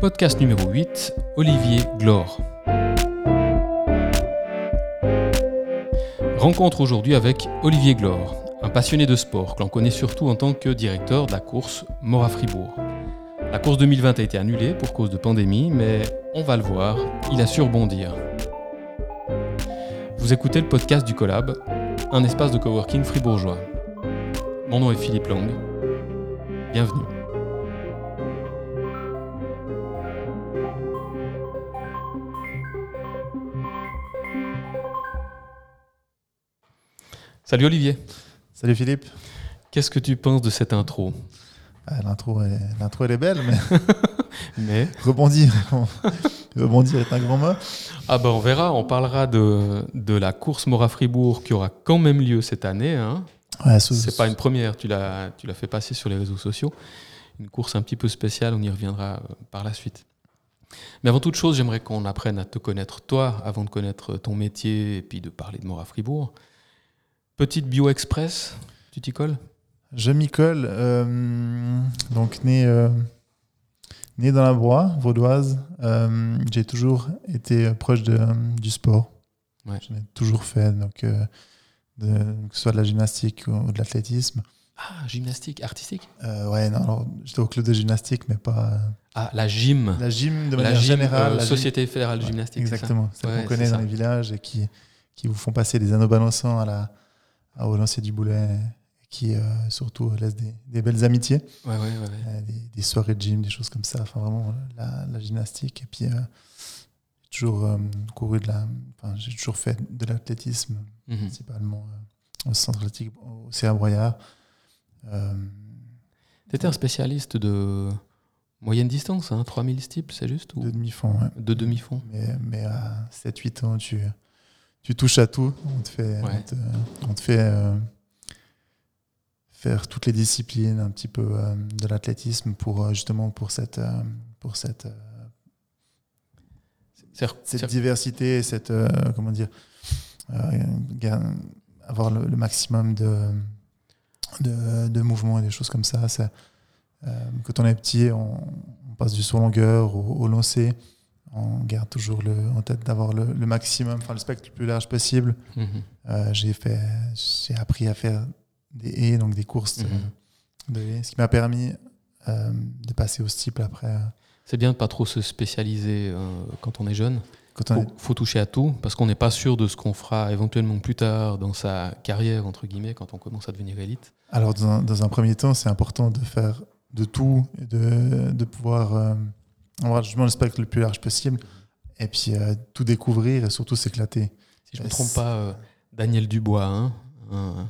Podcast numéro 8, Olivier Glore. Rencontre aujourd'hui avec Olivier Glore, un passionné de sport que l'on connaît surtout en tant que directeur de la course Mora-Fribourg. La course 2020 a été annulée pour cause de pandémie, mais on va le voir, il a su rebondir. Vous écoutez le podcast du Collab, un espace de coworking fribourgeois. Mon nom est Philippe Long. Bienvenue. Salut Olivier. Salut Philippe. Qu'est-ce que tu penses de cette intro? Ah, L'intro, elle, est belle, mais Mais rebondir, rebondir est un grand mot. ah bah on verra, on parlera de, de la course Mora-Fribourg qui aura quand même lieu cette année. Hein. Ouais, C'est pas une première, tu l'as fait passer sur les réseaux sociaux. Une course un petit peu spéciale, on y reviendra euh, par la suite. Mais avant toute chose, j'aimerais qu'on apprenne à te connaître toi avant de connaître ton métier et puis de parler de Mora-Fribourg. Petite bio express, tu t'y colles? Je m'y colle. euh, donc, né, euh, né dans la Broye, vaudoise, euh, j'ai toujours été proche de, du sport. Ouais. J'en ai toujours fait, donc, de- que ce soit de la gymnastique ou, de l'athlétisme. Ah, gymnastique, artistique? Euh, ouais, non, alors, j'étais au club de gymnastique, mais pas. euh, Ah, la gym. la gym de la manière gym, générale. euh, la Société fédérale de Ouais, gymnastique. c'est Exactement. Celle Ouais, qu'on connaît c'est dans les villages et qui, qui vous font passer des anneaux balançants à la, à, du boulet et qui euh, surtout laissent des, des belles amitiés, Ouais, ouais, ouais. ouais. euh, des, des soirées de gym, des choses comme ça. Enfin, vraiment, la, la gymnastique. Et puis, euh, j'ai toujours euh, couru de la. Enfin, j'ai toujours fait de l'athlétisme, Mhm. principalement au centre athlétique, au CA Broyard. Euh, T'étais un spécialiste de moyenne distance, hein, 3000 steeples, c'est juste ou de demi-fond, de demi-fond Mais, mais à 7-8 ans, tu, tu touches à tout. On te fait, Ouais. on te, on te fait euh, faire toutes les disciplines, un petit peu euh, de l'athlétisme pour euh, justement pour cette, pour cette, cette diversité, et cette comment dire, avoir le, le maximum de, de, de mouvements et des choses comme ça. ça quand on est petit, on, on passe du saut longueur au, au lancer. On garde toujours le, en tête d'avoir le, le maximum, enfin le spectre le plus large possible. Mhm. Euh, j'ai fait, j'ai appris à faire des haies, donc des courses Mhm. de haies, ce qui m'a permis euh, de passer au steeple après. euh, C'est bien de pas trop se spécialiser euh, quand on est jeune. Quand on Faut, est- faut toucher à tout parce qu'on n'est pas sûr de ce qu'on fera éventuellement plus tard dans sa carrière entre guillemets quand on commence à devenir élite. Alors, dans un, dans un premier temps, c'est important de faire de tout et de, de pouvoir euh, avoir justement le spectre le plus large possible et puis euh, tout découvrir et surtout s'éclater. Si je me Yes. trompe pas, euh, Daniel Dubois, hein, un-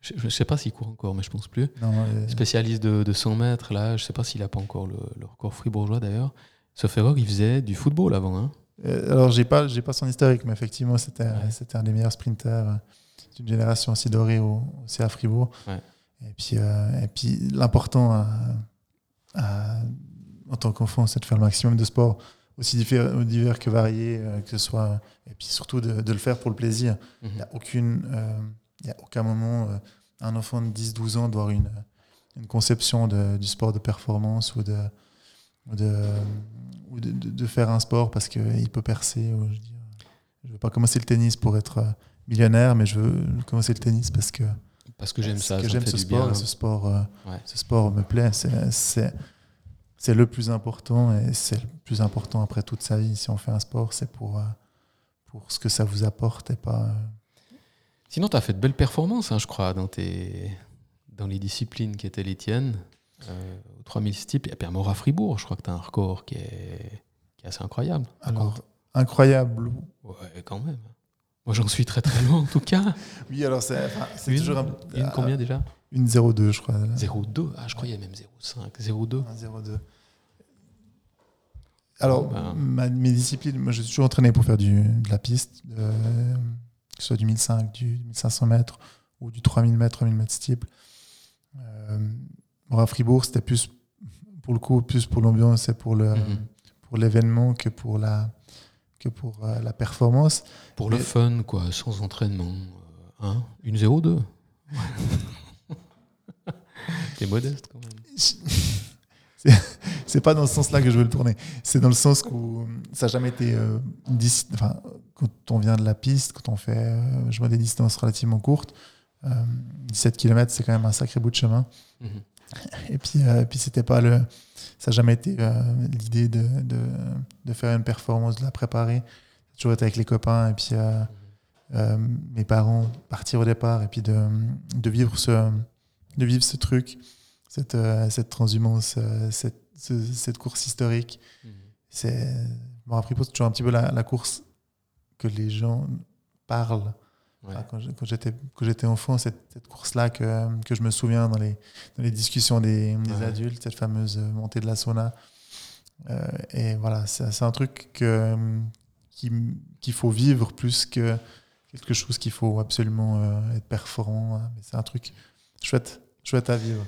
je, je sais pas s'il court encore, mais je pense plus. Non, euh, Spécialiste de, de 100 mètres, là, je sais pas s'il a pas encore le, le record fribourgeois d'ailleurs. Sauf erreur, il faisait du football avant. Hein. alors, j'ai pas, j'ai pas son historique, mais effectivement, c'était, Ouais. un des meilleurs sprinters d'une génération aussi dorée au, au CA Fribourg. Ouais. Et puis, et puis l'important à- à- en tant qu'enfant, c'est de faire le maximum de sport, aussi divers, divers que variés, euh, que ce soit, et puis surtout de, de le faire pour le plaisir. Mhm. Il n'y a, aucune, euh, y a aucun moment, euh, un enfant de 10-12 ans doit avoir une, une conception de- du sport de performance ou de, ou de, ou de, faire un sport parce qu'il peut percer. Ou, je je veux pas commencer le tennis pour être euh, millionnaire, mais je veux commencer le tennis parce que, Parce que j'aime ça, que ça j'aime ce sport bien. et ce sport, euh, Ouais. ce sport me plaît. C'est- C'est c'est le plus important et c'est le plus important après toute sa vie. Si on fait un sport, c'est pour, euh, pour ce que ça vous apporte et pas. euh, Sinon, tu as fait de belles performances, hein, je crois, dans, tes, dans les disciplines qui étaient les tiennes. Euh, au 3000 steeple, et puis à Mora Fribourg, je crois que tu as un record qui est, qui est assez incroyable. Alors, incroyable. Ouais, quand même. Moi, j'en suis très très loin en tout cas. Oui, alors c'est Une, toujours un, une combien déjà? Une 0,2, je crois. 0,2 Ah, je croyais même 0,5. 0,2 Un 0,2. Alors, Ben. ma- mes disciplines, moi, je suis toujours entraîné pour faire du, de la piste, de- que ce soit du 1005, du 1500 mètres ou du 3000 mètres, 3000 mètres steeple. Euh, bon, à Fribourg, c'était plus, pour le coup, plus pour l'ambiance et pour le, Mhm. pour l'événement que pour la, que pour euh, la performance. Pour le fun, quoi, sans entraînement. euh, hein Une 0,2 T'es modeste quand même. C'est pas dans ce sens-là que je veux le tourner. C'est dans le sens où ça n'a jamais été. Euh, enfin, quand on vient de la piste, quand on fait, euh, je vois des distances relativement courtes, 17 km, c'est quand même un sacré bout de chemin. Mhm. Et puis, puis c'était pas le. Ça n'a jamais été l'idée de, de, de, faire une performance, de la préparer. Toujours été avec les copains et puis mhm. mes parents partir au départ et puis de, de vivre ce de vivre ce truc, cette, euh, cette transhumance, euh, cette, cette, course historique. Mhm. C'est, bon, après, c'est toujours un petit peu la, course que les gens parlent. Quand, j'étais, quand j'étais enfant, cette, cette course-là que, que, je me souviens dans les, dans les discussions des, des adultes, cette fameuse montée de la sauna. Euh, et voilà, c'est, un truc que, qu'il faut vivre plus que quelque chose qu'il faut absolument être performant. Mais c'est un truc chouette chouette à vivre.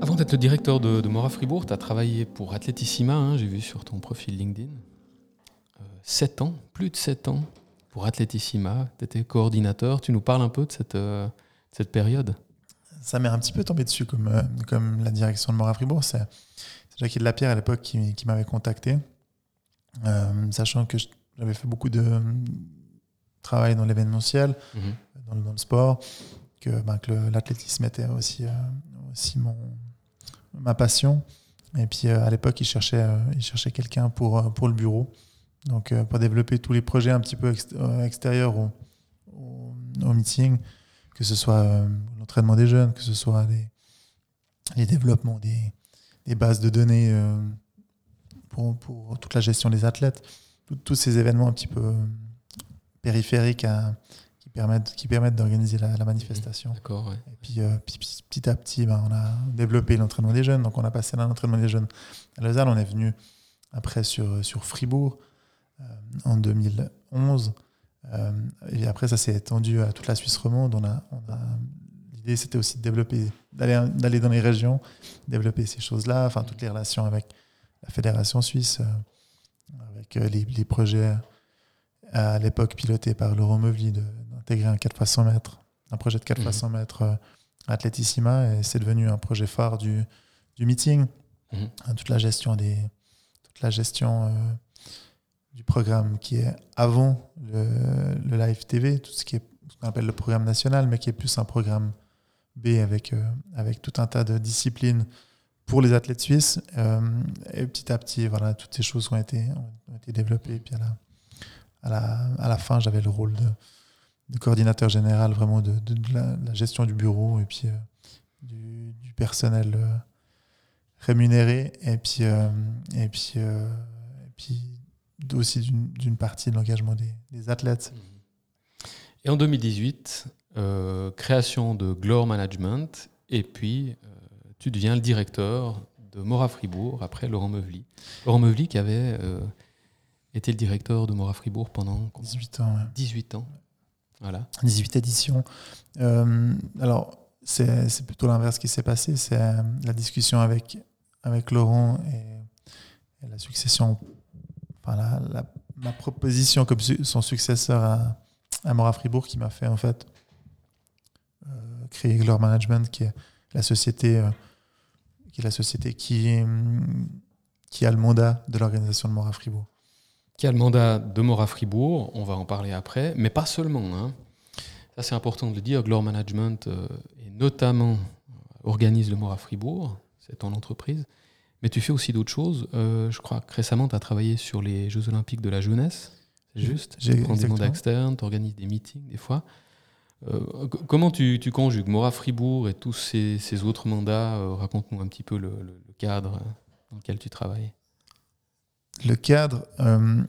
Avant d'être le directeur de, Mora Fribourg, tu as travaillé pour Athletissima, hein, j'ai vu sur ton profil LinkedIn. Euh, 7 ans, plus de 7 ans pour Athletissima. Tu étais coordinateur. Tu nous parles un peu de cette, euh, cette période Ça m'est un petit peu tombé dessus comme, euh, comme la direction de Mora Fribourg. C'est Jacques de la Pierre à l'époque qui, qui m'avait contacté, euh, sachant que j'avais fait beaucoup de, travaille dans l'événementiel, mhm. dans, le sport, que, ben, que l'athlétisme était aussi, euh, aussi mon, ma passion. Et puis euh, à l'époque, il cherchait, il cherchait quelqu'un pour, pour le bureau, donc pour développer tous les projets un petit peu extérieurs au, au, meeting, que ce soit l'entraînement des jeunes, que ce soit les, les développements des, des, bases de données pour, pour, toute la gestion des athlètes, tous ces événements un petit peu périphériques qui permettent, qui permettent d'organiser la, manifestation. D'accord, Et puis, euh, petit à petit, ben, on a développé l'entraînement des jeunes. Donc, on a passé l'entraînement des jeunes à Lausanne. On est venu après sur, sur Fribourg euh, en 2011. Euh, et après, ça s'est étendu à toute la Suisse romande. On a, on a L'idée, c'était aussi de développer, d'aller dans les régions, développer ces choses-là, enfin, toutes les relations avec la fédération suisse, avec les, les projets à l'époque piloté par Laurent Meuvely, d'intégrer un 4 x 100 mètres, un projet de 4 x 100 mètres euh, Athletissima, et c'est devenu un projet phare du, du meeting. Mhm. Toute la gestion, des, toute la gestion euh, du programme qui est avant le, le, live TV, tout ce qui est ce qu'on appelle le programme national, mais qui est plus un programme B avec, euh, avec tout un tas de disciplines pour les athlètes suisses. et petit à petit, voilà, toutes ces choses ont été, ont été développées. Puis à la, à la, à la fin, j'avais le rôle de, coordinateur général vraiment de, de, la, gestion du bureau et puis euh, du, du, personnel euh, rémunéré et puis, euh, et puis, et puis aussi d'une partie de l'engagement des, des, athlètes. Et en 2018, création de Glore Management et puis tu deviens le directeur de Mora Fribourg après Laurent Meuvely. Laurent Meuvely qui avait était le directeur de Mora Fribourg pendant 18 ans. 18 ans. Voilà. 18 éditions. Euh, alors, c'est plutôt l'inverse qui s'est passé. C'est euh, la discussion avec, avec Laurent et, la succession, enfin, la, ma proposition comme son successeur à, à Mora Fribourg qui m'a fait en fait euh, créer Glore Management, qui est la société, la société qui, a le mandat de l'organisation de Mora Fribourg qui a le mandat de Mora Fribourg, on va en parler après, mais pas seulement. Hein. Ça, c'est important de le dire. Glore Management, euh, et notamment, euh, organise le Mora Fribourg, c'est ton entreprise. Mais tu fais aussi d'autres choses. Euh, je crois que récemment, tu as travaillé sur les Jeux Olympiques de la jeunesse. C'est juste Tu prends des mandats externes, tu organises des meetings des fois. comment tu, conjugues Mora Fribourg et tous ces, autres mandats Raconte-nous un petit peu le cadre dans lequel tu travailles le cadre, euh,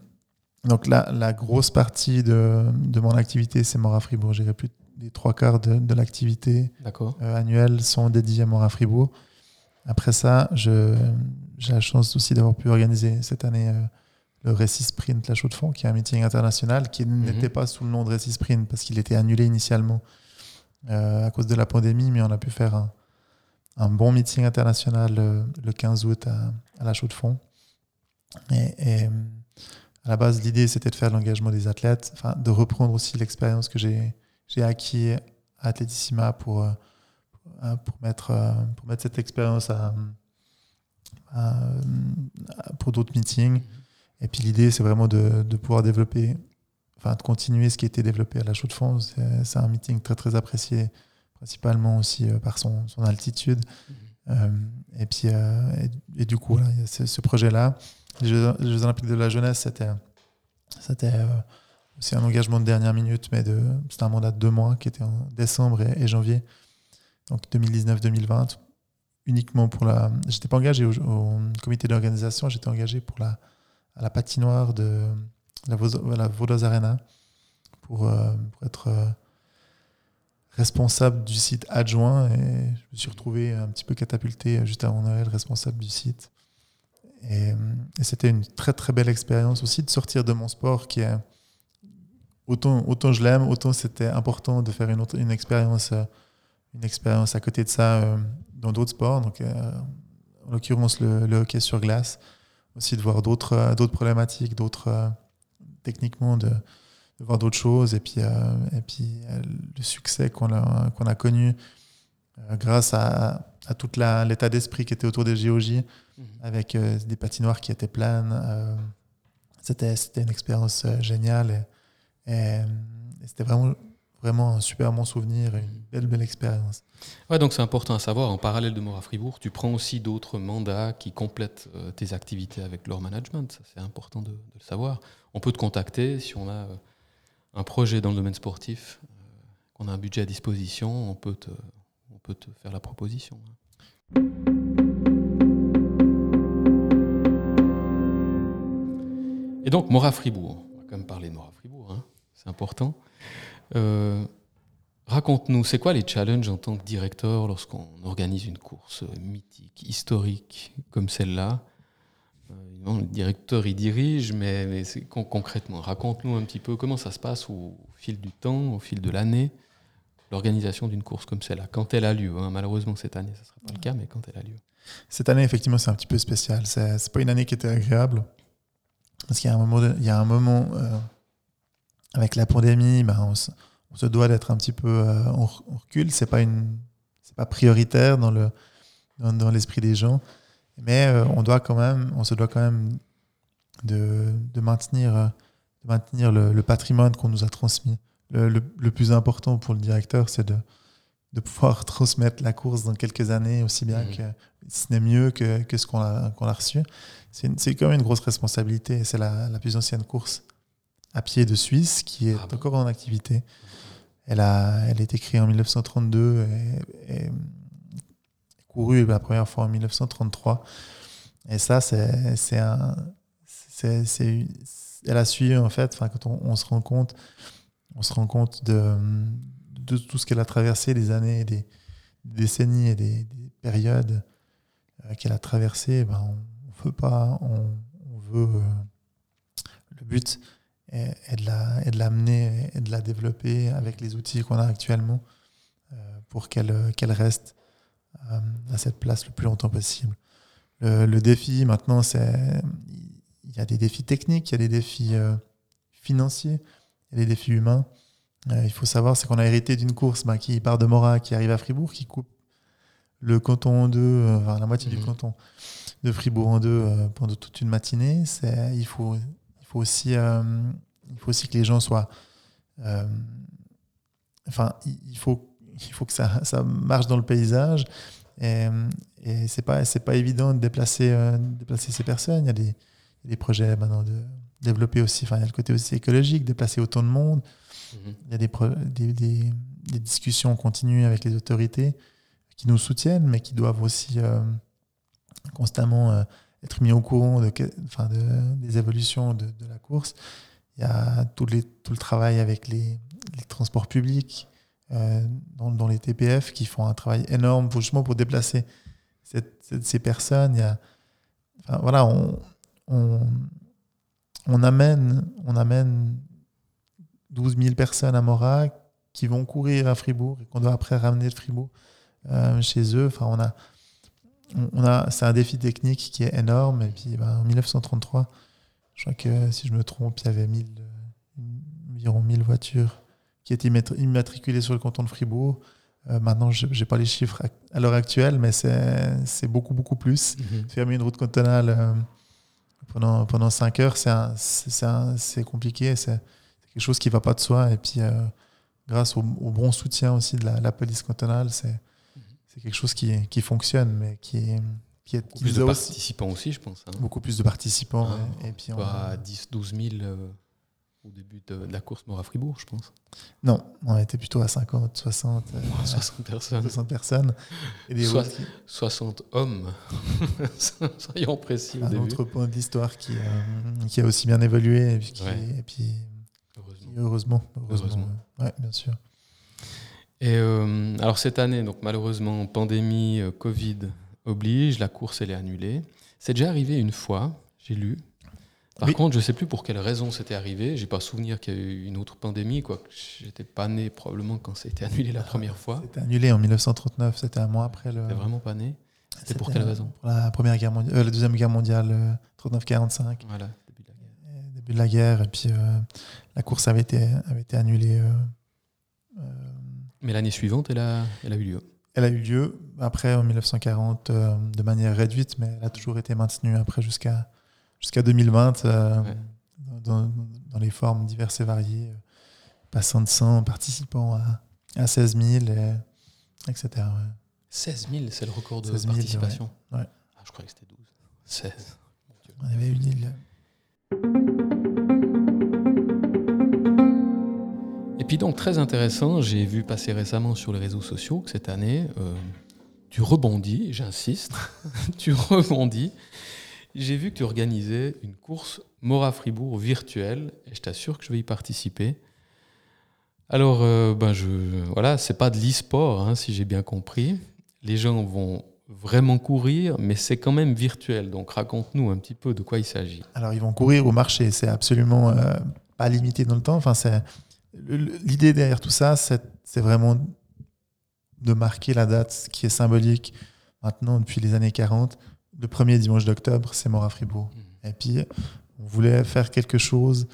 donc la, la, grosse partie de, de mon activité, c'est Mora Fribourg. J'irai plus des trois quarts de, de l'activité euh, annuelle sont dédiés à Mora Fribourg. Après ça, j'ai la chance aussi d'avoir pu organiser cette année euh, le Récit Sprint La Chaux de Fonds, qui est un meeting international qui mhm. n'était pas sous le nom de Récit Sprint parce qu'il était annulé initialement à cause de la pandémie, mais on a pu faire un, un bon meeting international le 15 août à, à La Chaux de Fonds. Et, à la base, l'idée, c'était de faire l'engagement des athlètes, de reprendre aussi l'expérience que j'ai acquis à Atletissima pour, pour, mettre, pour mettre cette expérience à, pour d'autres meetings. Et puis l'idée, c'est vraiment de, de, pouvoir développer, enfin de continuer ce qui a été développé à la Chaux de Fonds. C'est un meeting très très apprécié, principalement aussi par son, son altitude. Mhm. et puis, et, du coup, il y a ce, projet-là. Les Jeux, les Jeux, Olympiques de la jeunesse, c'était c'était c'est un engagement de dernière minute, mais c'était un mandat de deux mois qui était en décembre et, janvier, donc 2019-2020, uniquement pour la. J'étais pas engagé au, comité d'organisation, j'étais engagé pour la, à la patinoire de la, Vaudoise Arena pour, euh, être euh, responsable du site adjoint et je me suis retrouvé un petit peu catapulté juste avant Noël, responsable du site. Et, et c'était une très très belle expérience aussi de sortir de mon sport qui est autant, autant je l'aime, autant c'était important de faire une, autre, une, expérience, euh, une expérience à côté de ça euh, dans d'autres sports. Donc, euh, en l'occurrence, le, hockey sur glace. Aussi de voir d'autres problématiques, d'autres techniquement de, de, voir d'autres choses. Et puis, et puis le succès qu'on a, qu'on a connu grâce à, à tout l'état d'esprit qui était autour des JOJ, mhm. avec des patinoires qui étaient pleines. c'était une expérience géniale. Et, et, c'était vraiment, vraiment un super bon souvenir et une belle, belle expérience. Ouais, donc c'est important à savoir. En parallèle de Mora Fribourg, tu prends aussi d'autres mandats qui complètent euh, tes activités avec leur management. C'est important de, le savoir. On peut te contacter si on a euh, un projet dans le domaine sportif, euh, qu'on a un budget à disposition, on peut te, on peut te faire la proposition. Et donc, Mora Fribourg, on va quand même parler de Mora Fribourg. Hein c'est important. Euh, raconte-nous, c'est quoi les challenges en tant que directeur lorsqu'on organise une course mythique, historique comme celle-là euh, Le directeur y dirige, mais, mais concrètement, raconte-nous un petit peu comment ça se passe au, fil du temps, au fil de l'année, l'organisation d'une course comme celle-là, quand elle a lieu. Hein. Malheureusement, cette année, ça ne sera pas le cas, mais quand elle a lieu. Cette année, effectivement, c'est un petit peu spécial. Ce n'est pas une année qui était agréable. Parce qu'il y a un moment, il y a un moment euh, avec la pandémie, ben, on, se, doit d'être un petit peu euh, on, recule. C'est pas une, c'est pas prioritaire dans le dans, l'esprit des gens, mais euh, on doit quand même, on se doit quand même de, de maintenir de maintenir le, patrimoine qu'on nous a transmis. Le, le, plus important pour le directeur, c'est de, de pouvoir transmettre la course dans quelques années aussi bien mmh. que ce n'est mieux que, que ce qu'on a, reçu. C'est, c'est quand même une grosse responsabilité. C'est la, la plus ancienne course à pied de Suisse qui est ah encore en activité. Elle a, elle a été créée en 1932 et, et courue la première fois en 1933. Et ça, c'est un. c'est elle a suivi, en fait, quand on, on, se rend compte, on se rend compte de, de tout ce qu'elle a traversé, des années, des, décennies et des, périodes euh, qu'elle a traversées, ben on, ne veut pas, on, on veut. Euh, le but, et, de la, et de l'amener et de la développer avec les outils qu'on a actuellement euh, pour qu'elle qu'elle reste euh, à cette place le plus longtemps possible. Le, défi maintenant, c'est il y a des défis techniques, il y a des défis euh, financiers, il y a des défis humains. il faut savoir, c'est qu'on a hérité d'une course bah, qui part de Morat, qui arrive à Fribourg, qui coupe le canton en deux, enfin, la moitié du mmh. canton de Fribourg en deux pendant toute une matinée. C'est, il faut faut aussi, euh, il faut aussi que les gens soient. Euh, enfin, il faut, il faut que ça, ça, marche dans le paysage. Et, et c'est pas, c'est pas évident de déplacer, euh, déplacer ces personnes. Il y a des, des projets maintenant de développer aussi. Enfin, il y a le côté aussi écologique, déplacer autant de monde. Mhm. Il y a des, des, des, des, discussions continues avec les autorités qui nous soutiennent, mais qui doivent aussi constamment être mis au courant de, enfin de, des évolutions de, de, la course. Il y a tout, les, tout le travail avec les, les transports publics, euh, dans, dans, les TPF, qui font un travail énorme pour, justement pour déplacer cette, ces personnes. Il y a, voilà, on, on, on, amène, on amène 12 000 personnes à Morat qui vont courir à Fribourg et qu'on doit après ramener de Fribourg euh, chez eux. Enfin, on a, on a, c'est un défi technique qui est énorme. Et puis, ben, en 1933, je crois que si je me trompe, il y avait environ 1000 voitures qui étaient immatriculées sur le canton de Fribourg. Euh, maintenant, je n'ai pas les chiffres à l'heure actuelle, mais c'est beaucoup, beaucoup plus. Mhm. Faire une route cantonale euh, pendant, pendant 5 heures, c'est compliqué. C'est quelque chose qui ne va pas de soi. Et puis, euh, grâce au, bon soutien aussi de la, police cantonale, c'est quelque chose qui, qui, fonctionne, mais qui est. Qui est beaucoup plus de participants aussi, je pense. Hein. Beaucoup plus de participants. Hein, et, puis on 10, 12 000 au début de, la course Mora-Fribourg, je pense. Non, on était plutôt à 50, 60, 60 personnes. 60 personnes. Et des 60 hommes, soyons précis. Au un autre point de l'histoire qui, euh, qui, a aussi bien évolué. Et puis, et puis heureusement. heureusement. Ouais, bien sûr. Et euh, alors cette année, donc malheureusement, pandémie, euh, Covid oblige, la course elle est annulée. C'est déjà arrivé une fois, j'ai lu, par contre, je ne sais plus pour quelle raison c'était arrivé. J'ai pas souvenir qu'il y a eu une autre pandémie. Quoi. J'étais pas né probablement quand ça a été annulé la première fois. C'était annulé en 1939. C'était un mois après le. C'était vraiment pas né. C'était pour quelle raison? Pour la première guerre mondiale, euh, la deuxième guerre mondiale, 39-45. Voilà, début de la guerre. Et début de la guerre. Et puis la course avait été, avait été annulée. Euh, Mais l'année suivante, elle a, elle a eu lieu. Elle a eu lieu après en 1940 de manière réduite, mais elle a toujours été maintenue après jusqu'à jusqu'à 2020 euh, dans, dans, les formes diverses et variées, euh, passant de 100 participants à, à 16 000, et, etc. 16 000, c'est le record de participation ouais. Ah, je croyais que c'était 12. 16. On avait une île. Puis donc très intéressant, j'ai vu passer récemment sur les réseaux sociaux que cette année, euh, tu rebondis, j'insiste, tu rebondis j'ai vu que tu organisais une course Mora Fribourg virtuelle et je t'assure que je vais y participer. Alors, euh, ben je, voilà, c'est pas de l'e-sport, hein, si j'ai bien compris. Les gens vont vraiment courir, mais c'est quand même virtuel. Donc, raconte-nous un petit peu de quoi il s'agit. Alors, ils vont courir au marché. C'est absolument euh, pas limité dans le temps. Enfin, c'est l'idée derrière tout ça, c'est vraiment de marquer la date qui est symbolique maintenant depuis les années 40 le premier dimanche d'octobre, c'est mort à Fribourg. Mmh. Et puis, on voulait faire quelque chose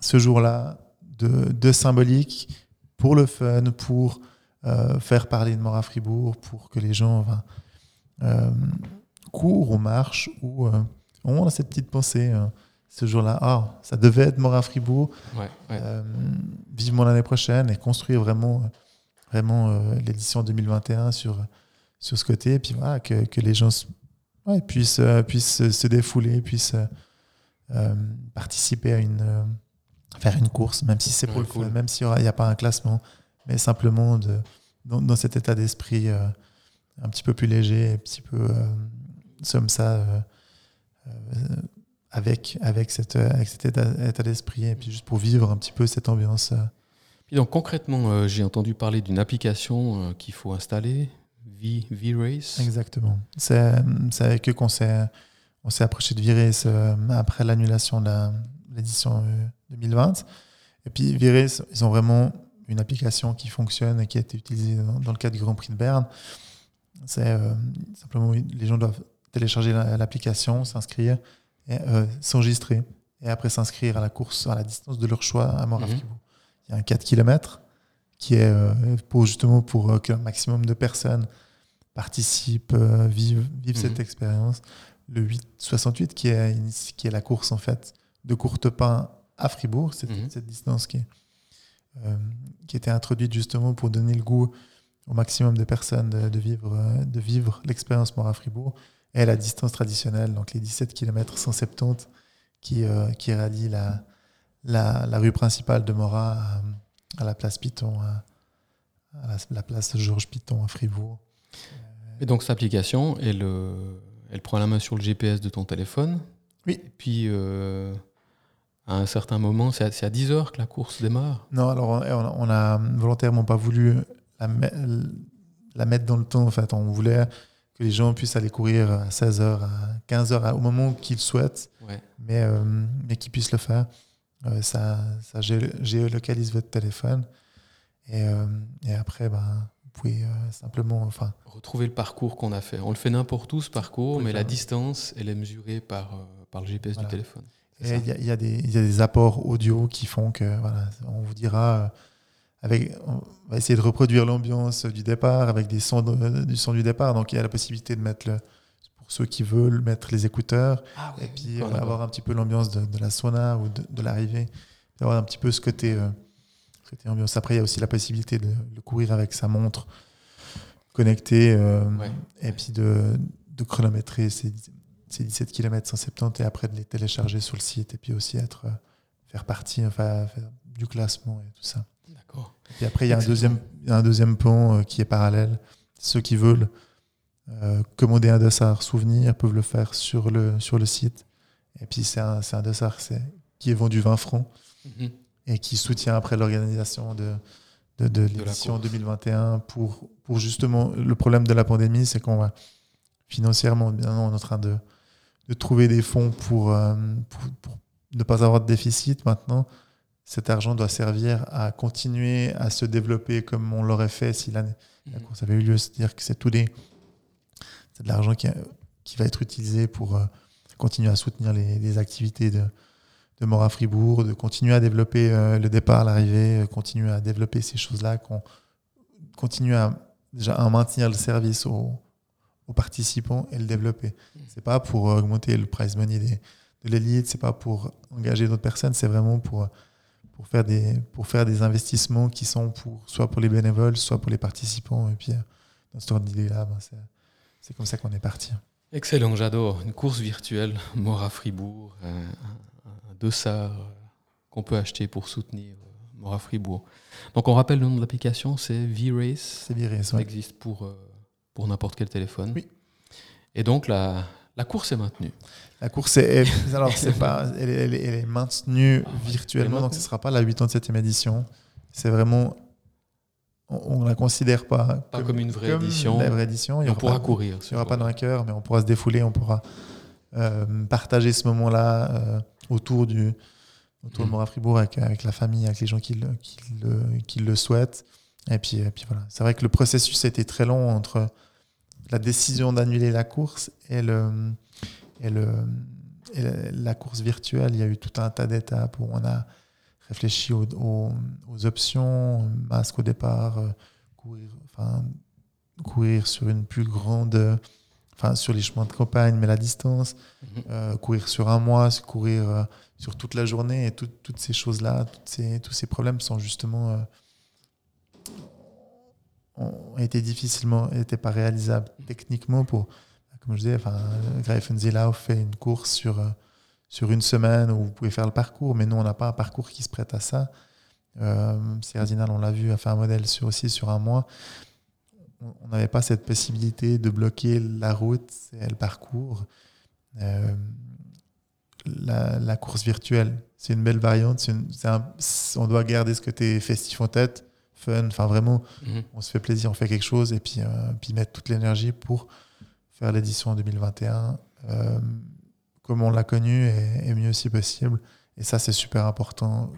ce jour-là de, symbolique pour le fun, pour euh, faire parler de mort à Fribourg, pour que les gens euh, courent ou marchent ou euh, ont cette petite pensée ce jour-là. Ah, ça devait être mort à Fribourg. vivement l'année prochaine et construire vraiment, vraiment l'édition 2021 sur, sur ce côté. Et puis voilà, que, que les gens ouais, puissent, euh, se défouler, puissent euh, euh, participer à une, faire une course, même si c'est pour le fun, même s'il n'y a pas un classement, mais simplement de, dans, cet état d'esprit un petit peu plus léger, un petit peu comme ça, avec, avec, cette, avec cet état, d'esprit, et puis juste pour vivre un petit peu cette ambiance. Et donc concrètement, j'ai entendu parler d'une application qu'il faut installer, V-Race. Exactement. C'est avec eux qu'on s'est on s'est approché de V-Race euh, après l'annulation de l'édition 2020. Euh, et puis V-Race, ils ont vraiment une application qui fonctionne et qui a été utilisée dans, le cadre du Grand Prix de Berne. C'est euh, simplement les gens doivent télécharger l'application, s'inscrire et s'enregistrer et après s'inscrire à la course à la distance de leur choix à Mora mhm. Il y a un 4 km qui est pour justement pour qu'un maximum de personnes participent, euh, vivent, vivent cette mhm. expérience. Le 868, qui est, qui est la course en fait de Courtepin à Fribourg, cette, mhm. cette distance qui, est, euh, qui était introduite justement pour donner le goût au maximum de personnes de, vivre, euh, de vivre l'expérience Mora Fribourg, et la distance traditionnelle, donc les 17 km 170 qui, qui rallient la, la, la, rue principale de Mora à, la place Piton, à, la, la, place Georges Piton à Fribourg. Et donc cette application, elle, elle prend la main sur le GPS de ton téléphone. Oui. Et puis, euh, à un certain moment, c'est à, 10 heures que la course démarre Non, alors on a volontairement pas voulu la, la, mettre dans le temps. En fait, on voulait que les gens puissent aller courir à 16 heures, à 15 heures, au moment qu'ils souhaitent, mais, euh, mais qu'ils puissent le faire. Euh, ça, ça géolocalise votre téléphone. Et, et après, ben, vous pouvez euh, simplement. Enfin, Retrouver le parcours qu'on a fait. On le fait n'importe où ce parcours, mais la distance, elle est mesurée par, euh, par le GPS du téléphone. il y, y, a des apports audio qui font que voilà, on vous dira avec, on va essayer de reproduire l'ambiance du départ avec des sons du son du départ. Donc il y a la possibilité de mettre, le, pour ceux qui veulent, mettre les écouteurs Ah et puis euh, avoir un petit peu l'ambiance de, de la sauna ou de, de l'arrivée, d'avoir un petit peu ce côté, euh, ce côté ambiance. Après, il y a aussi la possibilité de, de courir avec sa montre connectée euh, Ouais. et puis de, de chronométrer ces, ces 17 km 170 et après de les télécharger sur le site et puis aussi être, euh, faire partie, enfin, faire du classement et tout ça. D'accord. Et après, il y a un deuxième, un deuxième pont euh, qui est parallèle. Ceux qui veulent euh, commander un dossard souvenir peuvent le faire sur le, sur le site. Et puis, c'est un, un dossard qui est vendu 20 francs Mhm. et qui soutient après l'organisation de, de, l'édition course. 2021 pour, pour justement le problème de la pandémie, c'est qu'on va financièrement, bien, on est en train de, de trouver des fonds pour, euh, pour, pour ne pas avoir de déficit maintenant. Cet argent doit servir à continuer à se développer comme on l'aurait fait si l'année- la Mhm. course avait eu lieu. C'est-à-dire que c'est tous des, c'est de l'argent qui, qui va être utilisé pour euh, continuer à soutenir les, les activités de, de Mora Fribourg, de continuer à développer euh, le départ, l'arrivée, euh, continuer à développer ces choses-là, qu'on continue à déjà à maintenir le service aux, aux participants et le développer. C'est pas pour augmenter le prize money des, de l'élite, c'est pas pour engager d'autres personnes, c'est vraiment pour pour faire des pour faire des investissements qui sont pour soit pour les bénévoles, soit pour les participants. Et puis euh, dans ce ordre d'idée-là, ben, c'est c'est comme ça qu'on est parti. Excellent, j'adore. Une course virtuelle, Mora Fribourg, un, un, un dossard euh, qu'on peut acheter pour soutenir euh, Mora Fribourg. Donc on rappelle le nom de l'application, c'est V-Race. C'est viré, Ça ouais. existe pour, euh, pour n'importe quel téléphone. Oui. Et donc la, la course est maintenue. La course est, alors c'est pas, elle, est- elle est- elle est maintenue Ah virtuellement, donc ce maintenue. sera pas la 87e édition. C'est vraiment, on, on la considère pas, Pas comme une vraie édition. La vraie édition. Il y Et on pourra pas, courir. il y aura pas de vainqueur, mais on pourra se défouler, on pourra euh, partager ce moment-là euh, autour du autour de Mhm. Mora Fribourg avec, avec la famille, avec les gens qui le, qui le, qui le souhaitent. Et puis, et puis voilà. C'est vrai que le processus a été très long entre la décision d'annuler la course et, le, et, le, et la, course virtuelle. Il y a eu tout un tas d'étapes où on a réfléchi aux, aux- aux options, masque au départ, euh, courir, enfin, courir sur une plus grande, enfin sur les chemins de campagne, mais la distance, Mhm. euh, courir sur un mois, courir euh, sur toute la journée, et tout- toutes ces choses-là, ces- tous ces problèmes sont justement ont été difficilement, n'étaient pas réalisables techniquement pour, comme je disais, enfin, Greifenzelau fait une course sur, euh, sur une semaine où vous pouvez faire le parcours, mais nous, on n'a pas un parcours qui se prête à ça. Euh, Sierra Zinal, on l'a vu, a fait un modèle aussi sur un mois. On n'avait pas cette possibilité de bloquer la route et le parcours. Euh, la, course virtuelle, c'est une belle variante. on doit garder ce côté festif en tête, fun, enfin vraiment, Mhm. on se fait plaisir, on fait quelque chose et puis, euh, puis mettre toute l'énergie pour faire l'édition en 2021 euh, comme on l'a connu et, et mieux si possible. Et ça, c'est super important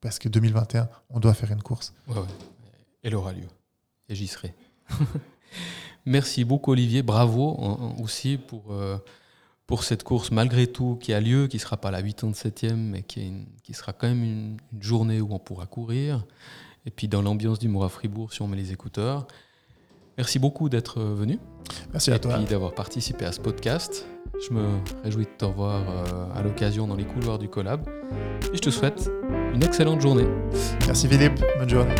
parce que 2021, on doit faire une course. Ouais, ouais. Elle aura lieu. Et j'y serai. Merci beaucoup Olivier, bravo en- en- aussi pour, euh, pour cette course malgré tout qui a lieu, qui ne sera pas la 87e, mais qui, est une- qui sera quand même une, une journée où on pourra courir. Et puis dans l'ambiance du Mora Fribourg, si on met les écouteurs. Merci beaucoup d'être euh, venu Merci et à toi. puis d'avoir participé à ce podcast. Je me réjouis de te revoir euh, à l'occasion dans les couloirs du Collab. Et je te souhaite une excellente journée. Merci Philippe. Bonne journée.